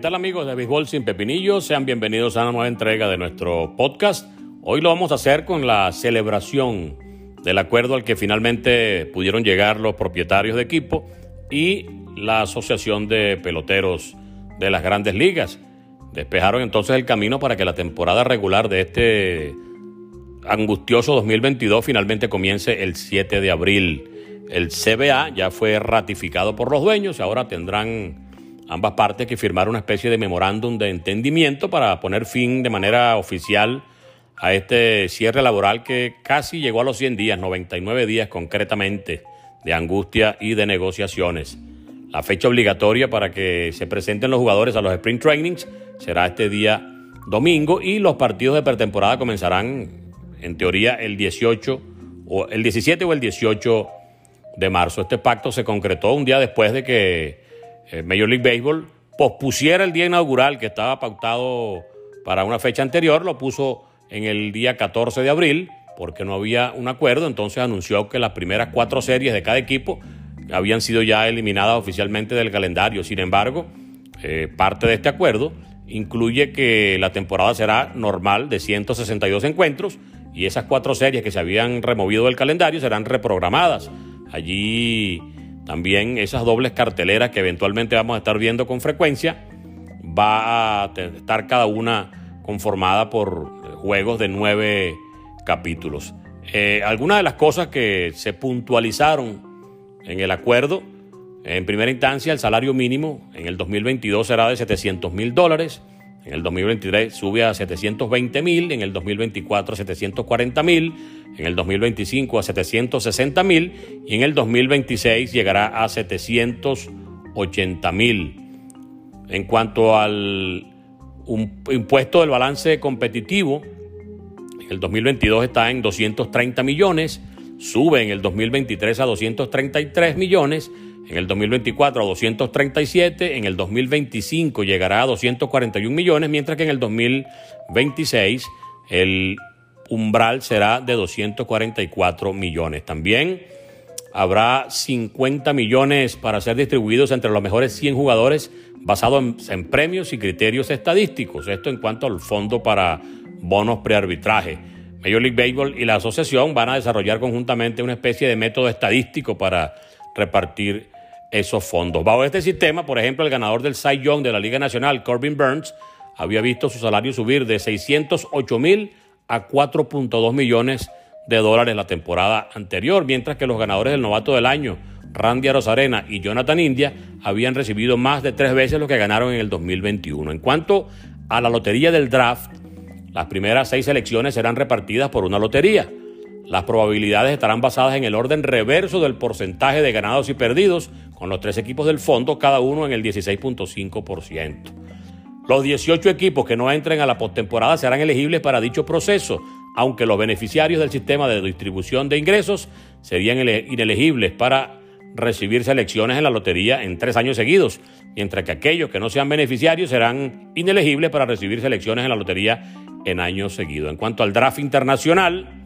Tal amigos de Béisbol sin Pepinillos? Sean bienvenidos a una nueva entrega de nuestro podcast. Hoy lo vamos a hacer con la celebración del acuerdo al que finalmente pudieron llegar los propietarios de equipo y la Asociación de Peloteros de las Grandes Ligas. Despejaron entonces el camino para que la temporada regular de este angustioso 2022 finalmente comience el 7 de abril. El CBA ya fue ratificado por los dueños y ahora tendrán ambas partes que firmar una especie de memorándum de entendimiento para poner fin de manera oficial a este cierre laboral que casi llegó a los 100 días, 99 días concretamente, de angustia y de negociaciones. La fecha obligatoria para que se presenten los jugadores a los sprint trainings será este día domingo y los partidos de pretemporada comenzarán en teoría el 18 o el 17 o el 18 de marzo. Este pacto se concretó un día después de que eh, Major League Baseball pospusiera el día inaugural que estaba pautado para una fecha anterior, lo puso en el día 14 de abril porque no había un acuerdo, entonces anunció que las primeras cuatro series de cada equipo habían sido ya eliminadas oficialmente del calendario. Sin embargo, eh, parte de este acuerdo incluye que la temporada será normal de 162 encuentros y esas cuatro series que se habían removido del calendario serán reprogramadas. Allí también esas dobles carteleras que eventualmente vamos a estar viendo con frecuencia va a estar cada una conformada por juegos de nueve capítulos. Eh, algunas de las cosas que se puntualizaron en el acuerdo, en primera instancia, el salario mínimo en el 2022 será de 700 mil dólares, en el 2023 sube a 720 mil, en el 2024 a 740 mil, en el 2025 a 760 mil y en el 2026 llegará a 780 mil. En cuanto al impuesto del balance competitivo, en el 2022 está en 230 millones, sube en el 2023 a 233 millones, en el 2024 a 237, en el 2025 llegará a 241 millones, mientras que en el 2026 el umbral será de 244 millones. También habrá 50 millones para ser distribuidos entre los mejores 100 jugadores basados en, en premios y criterios estadísticos. Esto en cuanto al fondo para bonos prearbitraje. Major League Baseball y la asociación van a desarrollar conjuntamente una especie de método estadístico para repartir esos fondos. Bajo este sistema, por ejemplo, el ganador del Cy Young de la Liga Nacional, Corbin Burns, había visto su salario subir de 608 mil a 4.2 millones de dólares la temporada anterior, mientras que los ganadores del novato del año, Randy Arozarena y Jonathan India, habían recibido más de tres veces lo que ganaron en el 2021. En cuanto a la lotería del draft, las primeras seis elecciones serán repartidas por una lotería. Las probabilidades estarán basadas en el orden reverso del porcentaje de ganados y perdidos, con los tres equipos del fondo, cada uno en el 16.5%. Los 18 equipos que no entren a la postemporada serán elegibles para dicho proceso, aunque los beneficiarios del sistema de distribución de ingresos serían inelegibles para recibir selecciones en la lotería en tres años seguidos, mientras que aquellos que no sean beneficiarios serán inelegibles para recibir selecciones en la lotería en años seguidos. En cuanto al draft internacional,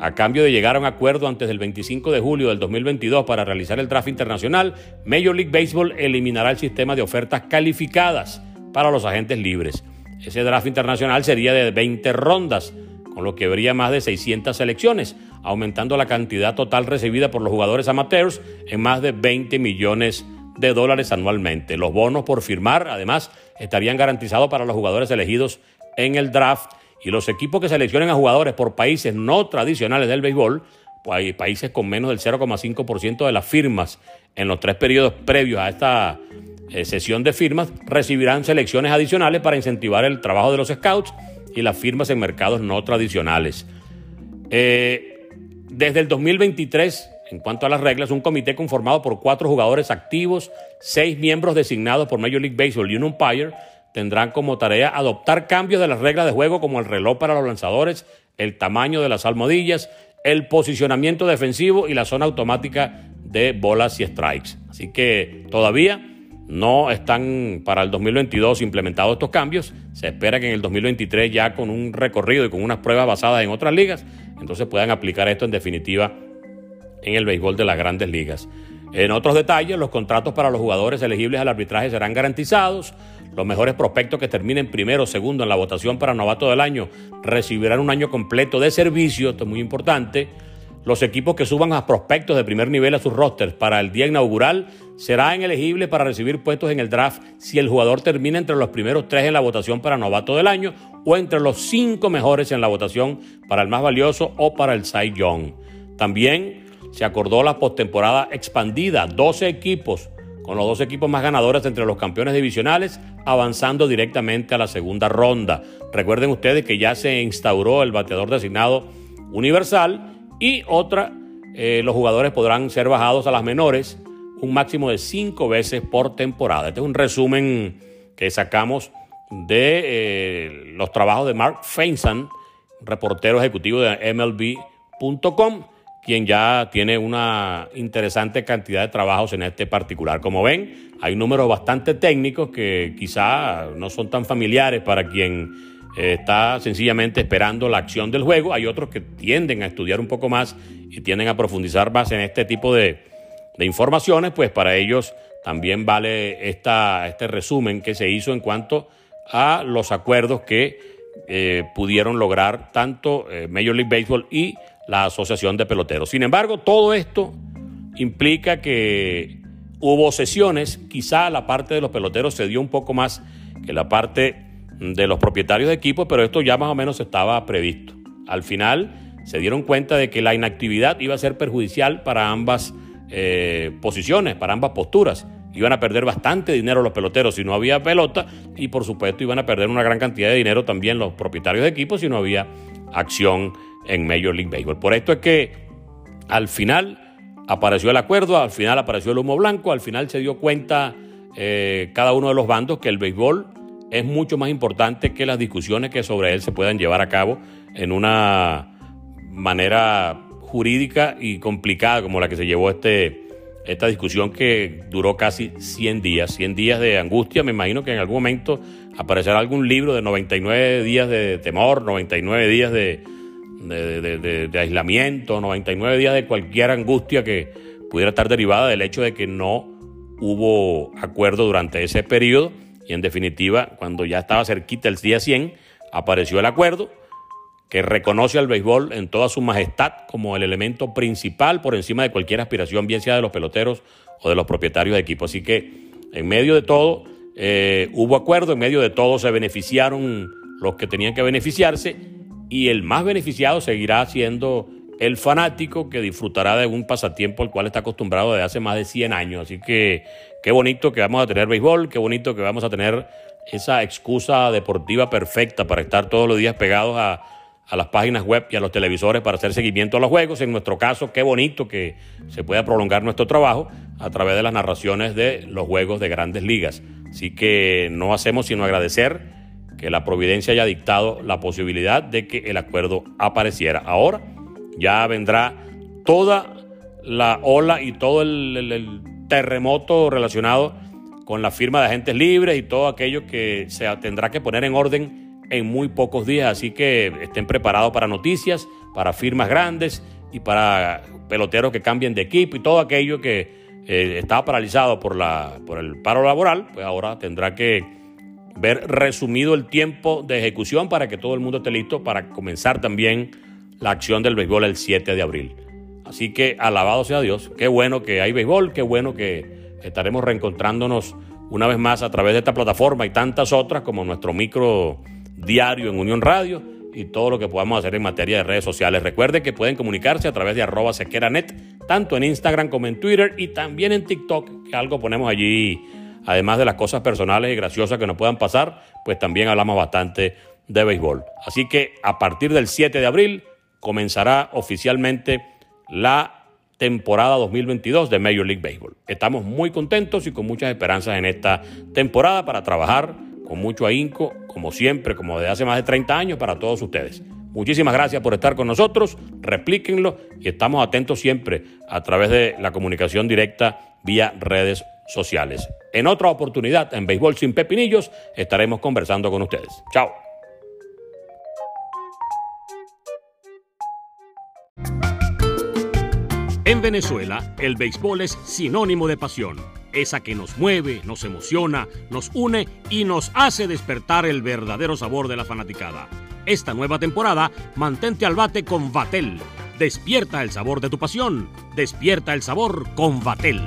a cambio de llegar a un acuerdo antes del 25 de julio del 2022 para realizar el draft internacional, Major League Baseball eliminará el sistema de ofertas calificadas para los agentes libres. Ese draft internacional sería de 20 rondas, con lo que habría más de 600 selecciones, aumentando la cantidad total recibida por los jugadores amateurs en más de 20 millones de dólares anualmente. Los bonos por firmar, además, estarían garantizados para los jugadores elegidos en el draft y los equipos que seleccionen a jugadores por países no tradicionales del béisbol, pues hay países con menos del 0,5% de las firmas en los tres periodos previos a esta eh, sesión de firmas, recibirán selecciones adicionales para incentivar el trabajo de los scouts y las firmas en mercados no tradicionales. Eh, desde el 2023 en cuanto a las reglas, un comité conformado por cuatro jugadores activos, seis miembros designados por Major League Baseball y un umpire tendrán como tarea adoptar cambios de las reglas de juego como el reloj para los lanzadores, el tamaño de las almohadillas, el posicionamiento defensivo y la zona automática de bolas y strikes. Así que todavía no están para el 2022 implementados estos cambios. Se espera que en el 2023 ya con un recorrido y con unas pruebas basadas en otras ligas, entonces puedan aplicar esto en definitiva en el béisbol de las grandes ligas. En otros detalles, los contratos para los jugadores elegibles al arbitraje serán garantizados. Los mejores prospectos que terminen primero o segundo en la votación para novato del año recibirán un año completo de servicio, esto es muy importante. Los equipos que suban a prospectos de primer nivel a sus rosters para el día inaugural serán elegibles para recibir puestos en el draft si el jugador termina entre los primeros tres en la votación para novato del año o entre los cinco mejores en la votación para el más valioso o para el Cy Young. También se acordó la postemporada expandida, 12 equipos, con los dos equipos más ganadores entre los campeones divisionales, avanzando directamente a la segunda ronda. Recuerden ustedes que ya se instauró el bateador designado universal y otra, eh, los jugadores podrán ser bajados a las menores un máximo de cinco veces por temporada. Este es un resumen que sacamos de eh, los trabajos de Mark Feinstein, reportero ejecutivo de MLB.com quien ya tiene una interesante cantidad de trabajos en este particular. Como ven, hay números bastante técnicos que quizá no son tan familiares para quien eh, está sencillamente esperando la acción del juego. Hay otros que tienden a estudiar un poco más y tienden a profundizar más en este tipo de, informaciones, pues para ellos también vale esta, este resumen que se hizo en cuanto a los acuerdos que eh, pudieron lograr tanto eh, Major League Baseball y la Asociación de Peloteros. Sin embargo, todo esto implica que hubo sesiones, quizá la parte de los peloteros se dio un poco más que la parte de los propietarios de equipos, pero esto ya más o menos estaba previsto. Al final se dieron cuenta de que la inactividad iba a ser perjudicial para ambas eh, posiciones, para ambas posturas. Iban a perder bastante dinero los peloteros si no había pelota y por supuesto iban a perder una gran cantidad de dinero también los propietarios de equipos si no había acción en Major League Baseball. Por esto es que al final apareció el acuerdo, al final apareció el humo blanco, al final se dio cuenta eh, cada uno de los bandos que el béisbol es mucho más importante que las discusiones que sobre él se puedan llevar a cabo en una manera jurídica y complicada como la que se llevó este, esta discusión que duró casi 100 días, 100 días de angustia. Me imagino que en algún momento aparecerá algún libro de 99 días de temor, 99 días de, de, aislamiento, 99 días de cualquier angustia que pudiera estar derivada del hecho de que no hubo acuerdo durante ese periodo y en definitiva cuando ya estaba cerquita el día 100 apareció el acuerdo que reconoce al béisbol en toda su majestad como el elemento principal por encima de cualquier aspiración, bien sea de los peloteros o de los propietarios de equipo. Así que en medio de todo eh, hubo acuerdo, en medio de todo se beneficiaron los que tenían que beneficiarse y el más beneficiado seguirá siendo el fanático que disfrutará de un pasatiempo al cual está acostumbrado desde hace más de 100 años. Así que qué bonito que vamos a tener béisbol, qué bonito que vamos a tener esa excusa deportiva perfecta para estar todos los días pegados a, a las páginas web y a los televisores para hacer seguimiento a los juegos. En nuestro caso, qué bonito que se pueda prolongar nuestro trabajo a través de las narraciones de los juegos de grandes ligas. Así que no hacemos sino agradecer que la providencia haya dictado la posibilidad de que el acuerdo apareciera. Ahora ya vendrá toda la ola y todo el, terremoto relacionado con la firma de agentes libres y todo aquello que se tendrá que poner en orden en muy pocos días. Así que estén preparados para noticias, para firmas grandes y para peloteros que cambien de equipo y todo aquello que eh, estaba paralizado por, la, por el paro laboral, pues ahora tendrá que ver resumido el tiempo de ejecución para que todo el mundo esté listo para comenzar también la acción del béisbol el 7 de abril. Así que alabado sea Dios, qué bueno que hay béisbol, qué bueno que estaremos reencontrándonos una vez más a través de esta plataforma y tantas otras como nuestro micro diario en Unión Radio y todo lo que podamos hacer en materia de redes sociales. Recuerde que pueden comunicarse a través de arroba sequeranet, tanto en Instagram como en Twitter y también en TikTok, que algo ponemos allí además de las cosas personales y graciosas que nos puedan pasar, pues también hablamos bastante de béisbol. Así que a partir del 7 de abril comenzará oficialmente la temporada 2022 de Major League Baseball. Estamos muy contentos y con muchas esperanzas en esta temporada para trabajar con mucho ahínco, como siempre, como desde hace más de 30 años, para todos ustedes. Muchísimas gracias por estar con nosotros, replíquenlo y estamos atentos siempre a través de la comunicación directa vía redes sociales. En otra oportunidad, en Béisbol sin Pepinillos, estaremos conversando con ustedes. Chao. En Venezuela, el béisbol es sinónimo de pasión, esa que nos mueve, nos emociona, nos une y nos hace despertar el verdadero sabor de la fanaticada. Esta nueva temporada, mantente al bate con Vatel. Despierta el sabor de tu pasión, despierta el sabor con Vatel.